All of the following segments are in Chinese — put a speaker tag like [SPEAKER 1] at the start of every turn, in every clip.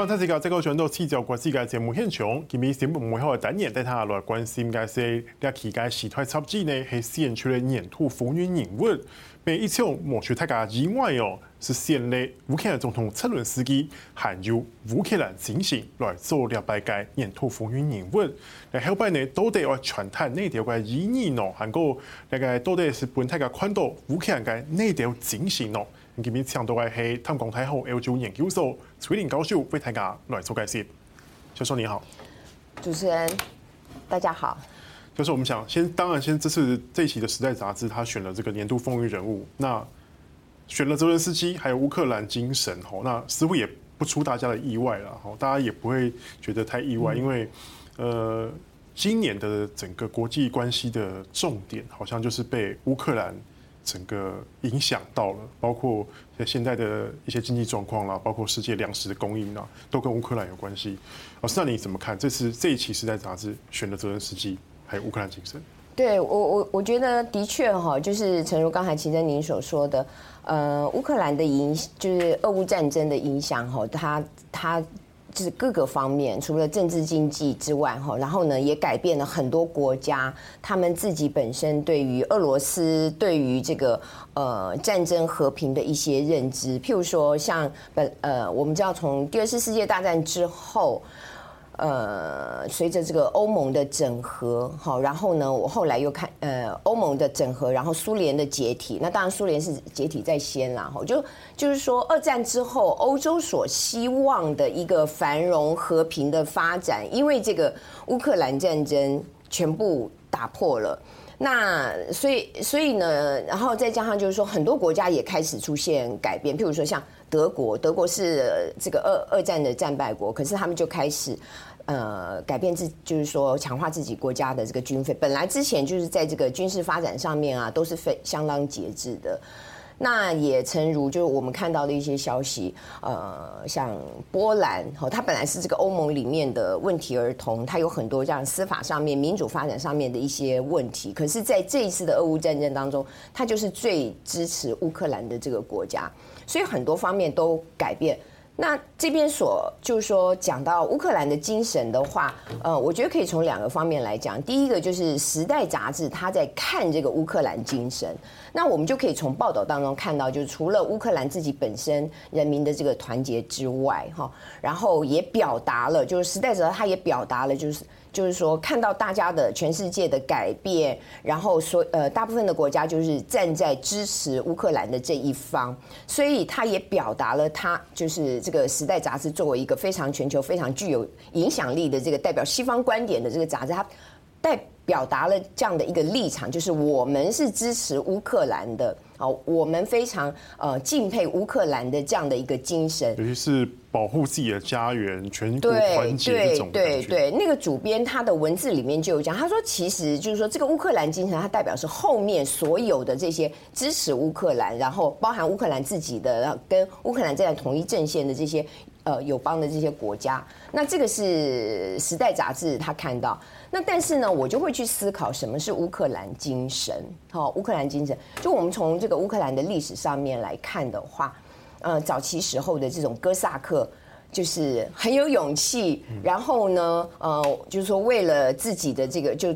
[SPEAKER 1] 欢迎大家再度转到《七条国际》嘅节目现场。今日节目幕后嘅单元带大家来关心嘅是，呢期嘅时态杂志呢系选出嚟年度风云人物。每一场莫除大家意外哦，是选了乌克兰总统泽伦斯基，还有乌克兰精神来做了拜嘅年度风云人物。嚟后边呢，到底要传达哪条嘅意义呢？还有那个到底是本大家看到乌克兰嘅哪条精神呢？今日请到嘅系淡江大学欧洲研究所崔玲教授为大家来做解释。教授你好，
[SPEAKER 2] 主持人大家好。
[SPEAKER 1] 就是我们想先，当然先，这次这一期的《时代》杂志，他选了这个年度风云人物，那选了泽伦斯基，还有乌克兰精神，吼，那似乎也不出大家的意外了，吼，大家也不会觉得太意外，因为，呃，今年的整个国际关系的重点，好像就是被乌克兰整个影响到了，包括现在的一些经济状况啦，包括世界粮食的供应啦，都跟乌克兰有关系。老师，那你怎么看这次这一期《时代》杂志选的泽伦斯基？还有乌克兰精神，
[SPEAKER 2] 对我我我觉得的确哈，就是诚如刚才琦蓁您所说的，呃，乌克兰的影就是俄乌战争的影响哈，它它就是各个方面，除了政治经济之外哈，然后呢也改变了很多国家他们自己本身对于俄罗斯对于这个呃战争和平的一些认知，譬如说像本呃我们知道从第二次世界大战之后。呃，随着这个欧盟的整合，好，然后呢，我后来又看，呃，欧盟的整合，然后苏联的解体，那当然苏联是解体在先啦，哈，就就是说，二战之后，欧洲所希望的一个繁荣和平的发展，因为这个乌克兰战争全部打破了，那所以所以呢，然后再加上就是说，很多国家也开始出现改变，譬如说像德国，德国是这个二二战的战败国，可是他们就开始。呃，改变自就是说强化自己国家的这个军费，本来之前就是在这个军事发展上面啊，都是非相当节制的。那也诚如就是我们看到的一些消息，呃，像波兰，哦，它本来是这个欧盟里面的问题儿童，它有很多这样司法上面、民主发展上面的一些问题，可是在这一次的俄乌战争当中，它就是最支持乌克兰的这个国家，所以很多方面都改变。那这边所就是说讲到乌克兰的精神的话，呃，我觉得可以从两个方面来讲。第一个就是《时代》杂志他在看这个乌克兰精神，那我们就可以从报道当中看到，就是除了乌克兰自己本身人民的这个团结之外，哈，然后也表达了，就是《时代》杂志他也表达了，就是。就是说，看到大家的全世界的改变，然后所，呃，大部分的国家就是站在支持乌克兰的这一方，所以他也表达了他就是这个《时代》杂志作为一个非常全球、非常具有影响力的这个代表西方观点的这个杂志，他代表达了这样的一个立场，就是我们是支持乌克兰的。好，我们非常呃敬佩乌克兰的这样的一个精神，
[SPEAKER 1] 尤其是保护自己的家园、全国团结这种
[SPEAKER 2] 对对对，那个主编他的文字里面就有讲，他说其实就是说这个乌克兰精神，它代表是后面所有的这些支持乌克兰，然后包含乌克兰自己的跟乌克兰站在统一阵线的这些呃友邦的这些国家。那这个是时代杂志他看到。那但是呢，我就会去思考什么是乌克兰精神。好，乌克兰精神，就我们从这个乌克兰的历史上面来看的话，呃，早期时候的这种哥萨克，就是很有勇气，然后呢，呃，就是说为了自己的这个就。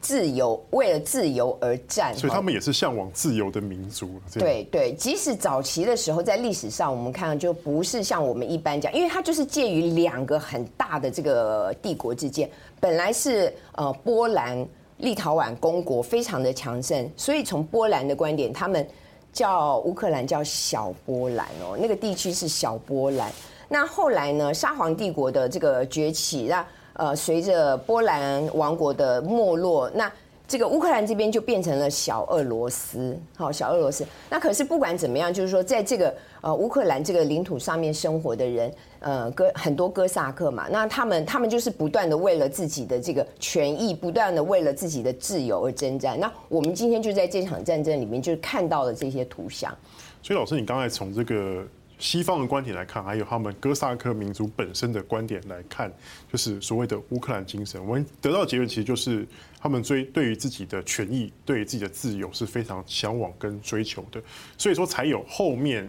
[SPEAKER 2] 自由，为了自由而战，
[SPEAKER 1] 所以他们也是向往自由的民族。
[SPEAKER 2] 对对，即使早期的时候，在历史上我们看到就不是像我们一般讲，因为它就是介于两个很大的这个帝国之间。本来是呃波兰、立陶宛公国非常的强盛，所以从波兰的观点，他们叫乌克兰叫小波兰哦，那个地区是小波兰。那后来呢，沙皇帝国的这个崛起，那呃，随着波兰王国的没落，那这个乌克兰这边就变成了小俄罗斯，好，小俄罗斯。那可是不管怎么样，就是说，在这个呃乌克兰这个领土上面生活的人，呃，哥很多哥萨克嘛，那他们他们就是不断的为了自己的这个权益，不断的为了自己的自由而征战。那我们今天就在这场战争里面，就是看到了这些图像。
[SPEAKER 1] 所以，老师，你刚才从这个。西方的观点来看，还有他们哥萨克民族本身的观点来看，就是所谓的乌克兰精神。我们得到结论其实就是，他们追对于自己的权益、对于自己的自由是非常向往跟追求的。所以说，才有后面，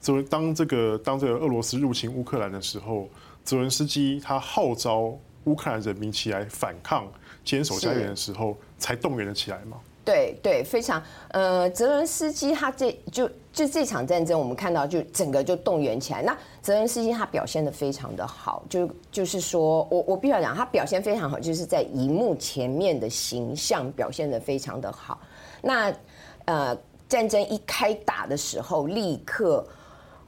[SPEAKER 1] 就当这个当这个俄罗斯入侵乌克兰的时候，泽伦斯基他号召乌克兰人民起来反抗、坚守家园的时候，才动员了起来吗？
[SPEAKER 2] 对对，非常呃，泽伦斯基他这就就这场战争，我们看到就整个就动员起来。那泽伦斯基他表现得非常的好，就就是说我我必须要讲，他表现非常好，就是在荧幕前面的形象表现得非常的好。那呃，战争一开打的时候，立刻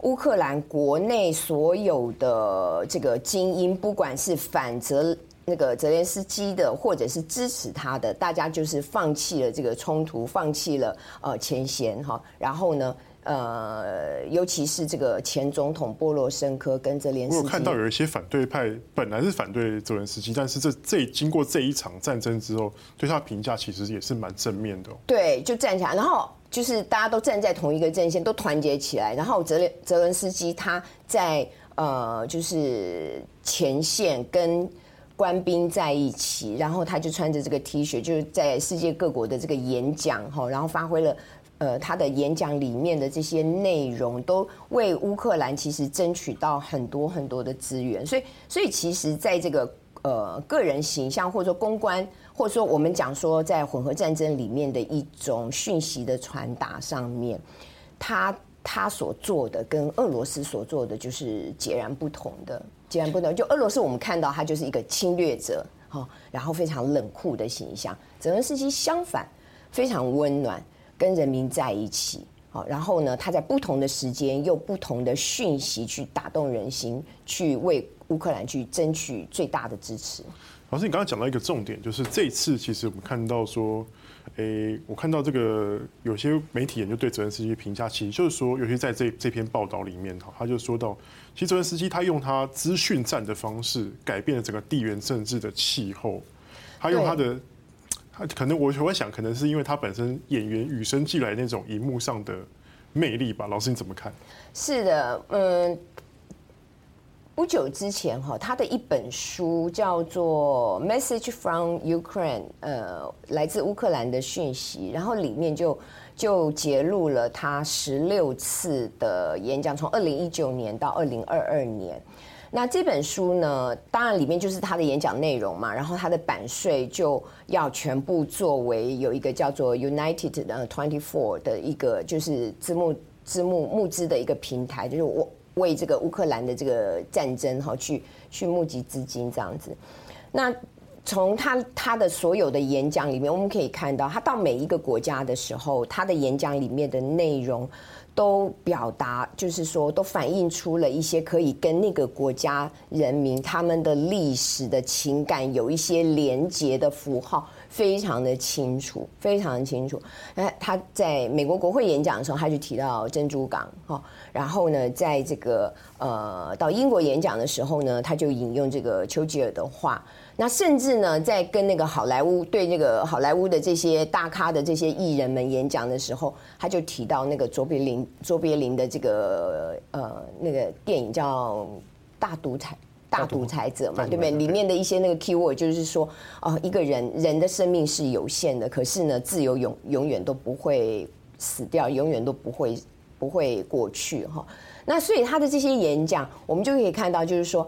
[SPEAKER 2] 乌克兰国内所有的这个精英，不管是反泽。那个泽连斯基的，或者是支持他的，大家就是放弃了这个冲突，放弃了呃前嫌哈。然后呢，呃，尤其是这个前总统波罗申科跟泽连斯基，
[SPEAKER 1] 我有看到有一些反对派本来是反对泽连斯基，但是这这经过这一场战争之后，对他评价其实也是蛮正面的。
[SPEAKER 2] 对，就站起来，然后就是大家都站在同一个阵线，都团结起来。然后泽连泽连斯基他在呃就是前线跟。官兵在一起，然后他就穿着这个 T 恤，就是在世界各国的这个演讲哈，然后发挥了呃他的演讲里面的这些内容，都为乌克兰其实争取到很多很多的资源，所以所以其实在这个呃个人形象或者说公关，或者说我们讲说在混合战争里面的一种讯息的传达上面，他他所做的跟俄罗斯所做的就是截然不同的。截然不同，就俄罗斯，我们看到他就是一个侵略者，哈，然后非常冷酷的形象。泽伦斯基相反，非常温暖，跟人民在一起，好，然后呢，他在不同的时间用不同的讯息去打动人心，去为乌克兰去争取最大的支持。
[SPEAKER 1] 老师，你刚刚讲到一个重点，就是这次其实我们看到说。诶，我看到这个有些媒体人就对泽连斯基评价，其实就是说，尤其在这这篇报道里面哈，他就说到，其实泽连斯基他用他资讯战的方式改变了整个地缘政治的气候，他用他的，他可能我我会想，可能是因为他本身演员与生俱来那种荧幕上的魅力吧。老师你怎么看？
[SPEAKER 2] 是的，嗯。不久之前，哈，他的一本书叫做《Message from Ukraine》，呃，来自乌克兰的讯息，然后里面就就揭露了他十六次的演讲，从二零一九年到二零二二年。那这本书呢，当然里面就是他的演讲内容嘛，然后他的版税就要全部作为有一个叫做 United 的 Twenty Four 的一个就是字幕字幕募资的一个平台，就是我。为这个乌克兰的这个战争哈，去去募集资金这样子。那从他他的所有的演讲里面，我们可以看到，他到每一个国家的时候，他的演讲里面的内容都表达，就是说都反映出了一些可以跟那个国家人民他们的历史的情感有一些连结的符号。非常的清楚，非常的清楚。哎，他在美国国会演讲的时候，他就提到珍珠港，哈。然后呢，在这个呃到英国演讲的时候呢，他就引用这个丘吉尔的话。那甚至呢，在跟那个好莱坞对那个好莱坞的这些大咖的这些艺人们演讲的时候，他就提到那个卓别林卓别林的这个呃那个电影叫《大独裁》。大独裁者嘛，对不对？里面的一些那个 keyword 就是说，哦，一个人人的生命是有限的，可是呢，自由永永远都不会死掉，永远都不会不会过去哈。那所以他的这些演讲，我们就可以看到，就是说，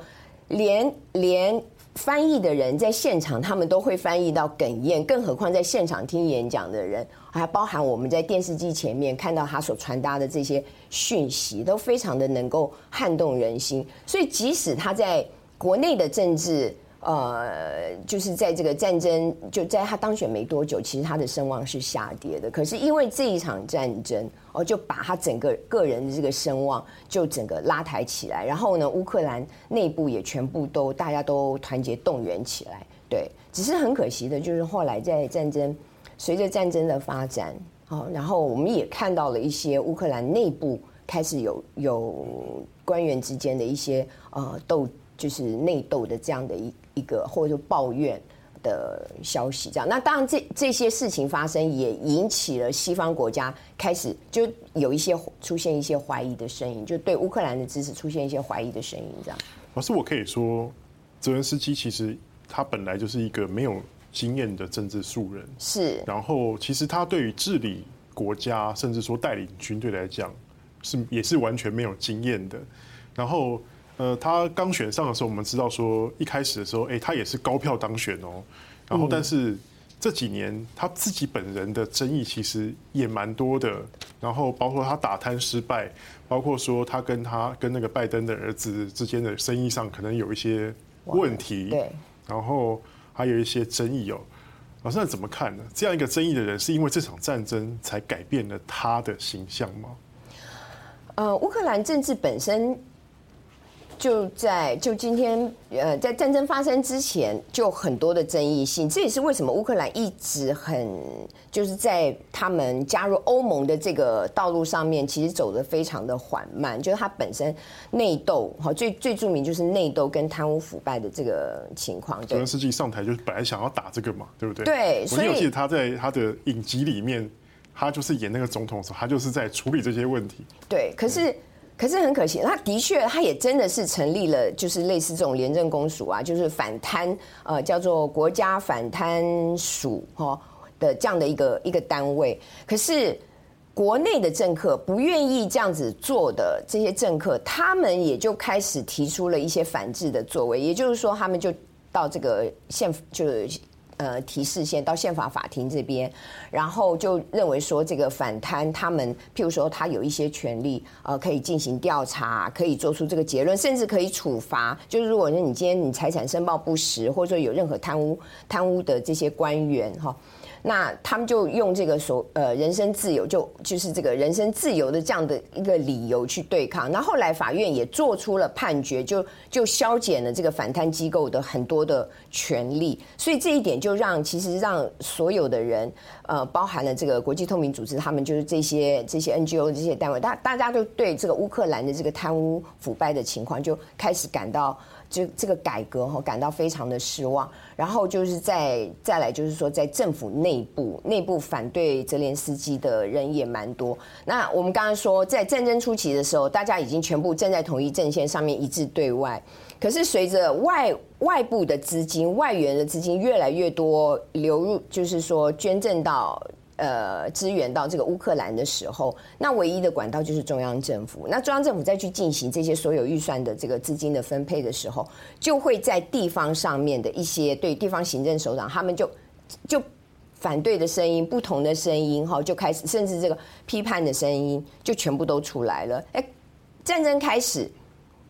[SPEAKER 2] 连连。翻译的人在现场，他们都会翻译到哽咽，更何况在现场听演讲的人，还包含我们在电视机前面看到他所传达的这些讯息，都非常的能够撼动人心。所以，即使他在国内的政治，呃，就是在这个战争就在他当选没多久，其实他的声望是下跌的。可是因为这一场战争，哦，就把他整个个人的这个声望就整个拉抬起来。然后呢，乌克兰内部也全部都大家都团结动员起来。对，只是很可惜的就是后来在战争随着战争的发展，哦，然后我们也看到了一些乌克兰内部开始有有官员之间的一些呃斗。就是内斗的这样的一一个或者说抱怨的消息，这样。那当然这这些事情发生也引起了西方国家开始就有一些出现一些怀疑的声音，就对乌克兰的支持出现一些怀疑的声音，这样。
[SPEAKER 1] 老师，我可以说，泽连斯基其实他本来就是一个没有经验的政治素人，
[SPEAKER 2] 是。
[SPEAKER 1] 然后其实他对于治理国家，甚至说带领军队来讲，是也是完全没有经验的。然后。呃，他刚选上的时候，我们知道说一开始的时候，哎，他也是高票当选哦。然后，但是这几年他自己本人的争议其实也蛮多的。然后，包括他打贪失败，包括说他跟他跟那个拜登的儿子之间的生意上可能有一些问题。
[SPEAKER 2] 对。然
[SPEAKER 1] 后还有一些争议哦。老师，那怎么看呢？这样一个争议的人，是因为这场战争才改变了他的形象吗？
[SPEAKER 2] 呃，乌克兰政治本身。就在就今天，呃，在战争发生之前，就很多的争议性。这也是为什么乌克兰一直很就是在他们加入欧盟的这个道路上面，其实走得非常的缓慢。就是它本身内斗，哈，最最著名就是内斗跟贪污腐败的这个情况。泽
[SPEAKER 1] 连斯基上台就是本来想要打这个嘛，对不对？
[SPEAKER 2] 对，
[SPEAKER 1] 所以我记得他在他的影集里面，他就是演那个总统的时候，他就是在处理这些问题。
[SPEAKER 2] 对，可是。可是很可惜，他的确，他也真的是成立了，就是类似这种廉政公署啊，就是反贪，呃，叫做国家反贪署哈的这样的一个一个单位。可是国内的政客不愿意这样子做的这些政客，他们也就开始提出了一些反制的作为，也就是说，他们就到这个宪就是。呃，提示线到宪法法庭这边，然后就认为说这个反贪，他们譬如说他有一些权利，呃，可以进行调查，可以做出这个结论，甚至可以处罚。就是如果说你今天你财产申报不实，或者说有任何贪污贪污的这些官员哈。那他们就用这个所呃人身自由，就就是这个人身自由的这样的一个理由去对抗。那后来法院也做出了判决，就就削减了这个反贪机构的很多的权利。所以这一点就让其实让所有的人呃，包含了这个国际透明组织，他们就是这些这些 NGO 这些单位，大大家都对这个乌克兰的这个贪污腐败的情况就开始感到。这这个改革哈，感到非常的失望。然后就是再再来，就是说在政府内部，内部反对泽连斯基的人也蛮多。那我们刚刚说，在战争初期的时候，大家已经全部站在同一阵线上面，一致对外。可是随着外外部的资金、外援的资金越来越多流入，就是说捐赠到。呃，支援到这个乌克兰的时候，那唯一的管道就是中央政府。那中央政府再去进行这些所有预算的这个资金的分配的时候，就会在地方上面的一些对地方行政首长，他们就就反对的声音、不同的声音哈，就开始，甚至这个批判的声音就全部都出来了。哎，战争开始，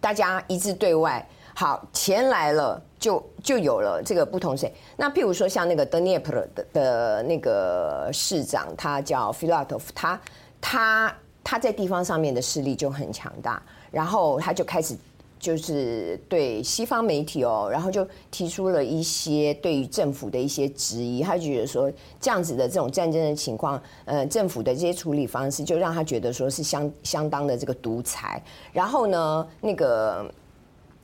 [SPEAKER 2] 大家一致对外。好，钱来了就就有了这个不同谁。那譬如说像那个德涅普的的那个市长，他叫菲拉托夫，他他他在地方上面的势力就很强大，然后他就开始就是对西方媒体哦，然后就提出了一些对于政府的一些质疑，他觉得说这样子的这种战争的情况，呃，政府的这些处理方式就让他觉得说是相相当的这个独裁，然后呢，那个。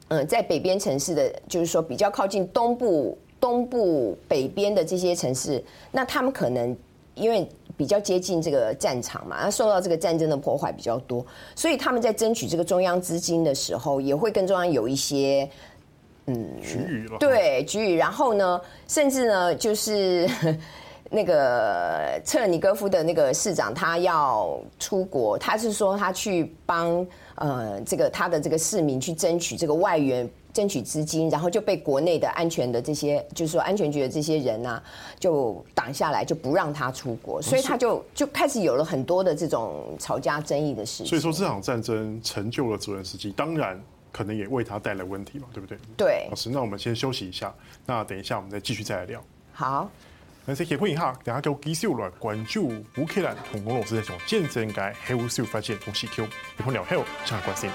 [SPEAKER 2] 嗯，在北边城市的，就是说比较靠近东部、东部北边的这些城市，那他们可能因为比较接近这个战场嘛，那受到这个战争的破坏比较多，所以他们在争取这个中央资金的时候，也会跟中央有一些嗯，
[SPEAKER 1] 局域了，
[SPEAKER 2] 对，局域。然后呢，甚至呢，就是那个策尔尼戈夫的那个市长，他要出国，他是说他去帮。呃，这个他的这个市民去争取这个外援，争取资金，然后就被国内的安全的这些，就是说安全局的这些人啊，就挡下来，就不让他出国，所以他就就开始有了很多的这种吵架争议的事情。
[SPEAKER 1] 所以说这场战争成就了泽连斯基，当然可能也为他带来问题嘛，对不对？
[SPEAKER 2] 对。
[SPEAKER 1] 老师，那我们先休息一下，那等一下我们再继续再来聊。
[SPEAKER 2] 好。
[SPEAKER 1] 那先结婚一下，等下就继续来关注乌克兰同俄罗斯这种战争嘅后续发展同时，结婚了后，请关心。